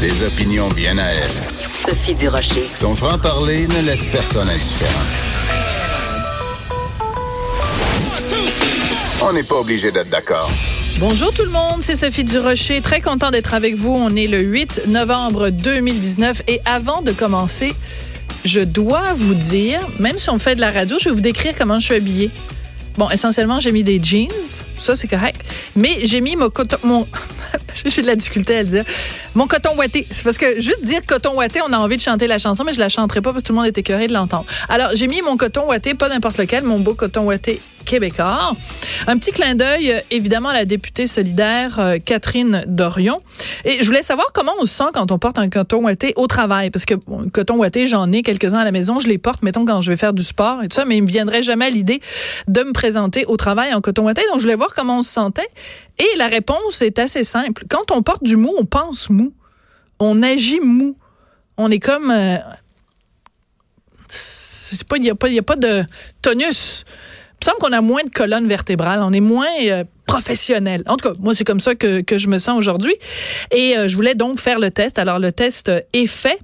Des opinions bien à elle. Sophie Durocher. Son franc-parler ne laisse personne indifférent. On n'est pas obligé d'être d'accord. Bonjour tout le monde, c'est Sophie Durocher. Très content d'être avec vous. On est le 8 novembre 2019 et avant de commencer, je dois vous dire, même si on fait de la radio, je vais vous décrire comment je suis habillée. Bon, essentiellement, j'ai mis des jeans. Ça, c'est correct. Mais j'ai mis mon coton. Mon... j'ai de la difficulté à le dire. Mon coton ouaté. C'est parce que juste dire coton ouaté, on a envie de chanter la chanson, mais je la chanterai pas parce que tout le monde est écœuré de l'entendre. Alors, j'ai mis mon coton ouaté, pas n'importe lequel, mon beau coton ouaté québécois. Un petit clin d'œil, évidemment, à la députée solidaire euh, Catherine Dorion. Et je voulais savoir comment on se sent quand on porte un coton ouaté au travail. Parce que bon, coton ouaté, j'en ai quelques-uns à la maison. Je les porte, mettons, quand je vais faire du sport et tout ça, mais il me viendrait jamais l'idée de me présenter au travail en coton ouaté. Donc, je voulais voir comment on se sentait. Et la réponse est assez simple. Quand on porte du mou, on pense mou. On agit mou. On est comme... Euh, c'est pas, il n'y a, a pas de tonus. Il me semble qu'on a moins de colonnes vertébrales. On est moins euh, professionnel. En tout cas, moi, c'est comme ça que, que je me sens aujourd'hui. Et euh, je voulais donc faire le test. Alors, le test est fait.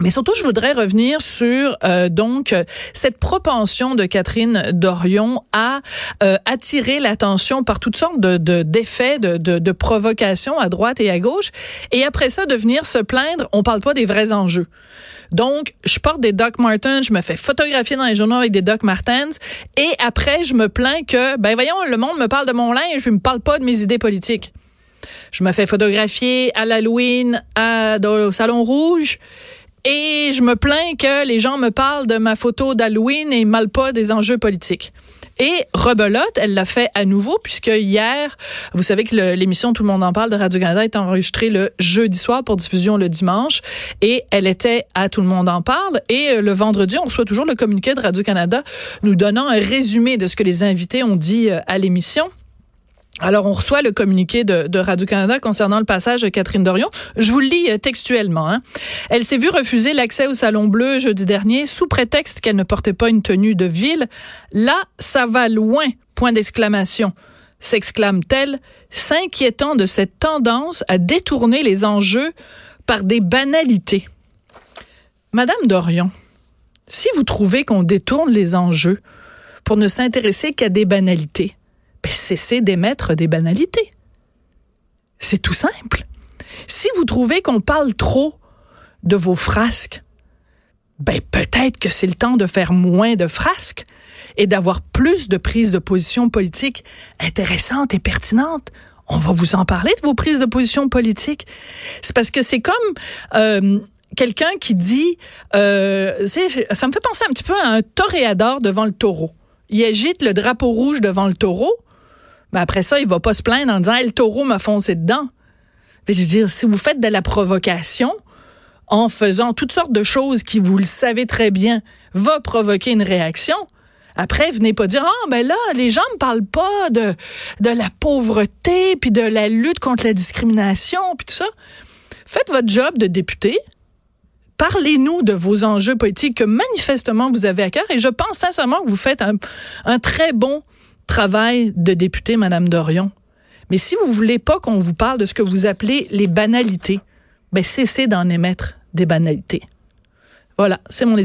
Mais surtout, je voudrais revenir sur euh, donc cette propension de Catherine Dorion à euh, attirer l'attention par toutes sortes de d'effets, de, de, de, provocations à droite et à gauche, et après ça de venir se plaindre. On parle pas des vrais enjeux. Donc, je porte des Doc Martens, je me fais photographier dans les journaux avec des Doc Martens, et après je me plains que ben voyons, le monde me parle de mon linge, puis me parle pas de mes idées politiques. Je me fais photographier à l'Halloween, à, au Salon Rouge. Et je me plains que les gens me parlent de ma photo d'Halloween et mal pas des enjeux politiques. Et rebelote, elle l'a fait à nouveau puisque hier, vous savez que l'émission Tout le monde en parle de Radio-Canada est enregistrée le jeudi soir pour diffusion le dimanche et elle était à Tout le monde en parle et euh, le vendredi, on reçoit toujours le communiqué de Radio-Canada nous donnant un résumé de ce que les invités ont dit euh, à l'émission. Alors, on reçoit le communiqué de, Radio-Canada concernant le passage de Catherine Dorion. Je vous le lis euh, textuellement. Hein. Elle s'est vue refuser l'accès au Salon Bleu jeudi dernier sous prétexte qu'elle ne portait pas une tenue de ville. Là, ça va loin, point d'exclamation s'exclame-t-elle, s'inquiétant de cette tendance à détourner les enjeux par des banalités. Madame Dorion, si vous trouvez qu'on détourne les enjeux pour ne s'intéresser qu'à des banalités, ben, cessez d'émettre des banalités. C'est tout simple. Si vous trouvez qu'on parle trop de vos frasques, ben peut-être que c'est le temps de faire moins de frasques et d'avoir plus de prises de position politiques intéressantes et pertinentes. On va vous en parler de vos prises de position politiques. C'est parce que c'est comme euh, quelqu'un qui dit, euh, ça me fait penser un petit peu à un toréador devant le taureau. Il agite le drapeau rouge devant le taureau. Après ça, il va pas se plaindre en disant le taureau m'a foncé dedans. Mais je veux dire, si vous faites de la provocation en faisant toutes sortes de choses qui, vous le savez très bien, va provoquer une réaction, après, venez pas dire ah ben là les gens me parlent pas de de la pauvreté puis de la lutte contre la discrimination puis tout ça. Faites votre job de député. Parlez-nous de vos enjeux politiques que manifestement vous avez à cœur et je pense sincèrement que vous faites un, un très bon travail de député, Madame Dorion. Mais si vous voulez pas qu'on vous parle de ce que vous appelez les banalités, ben cessez d'en émettre des banalités. Voilà, c'est mon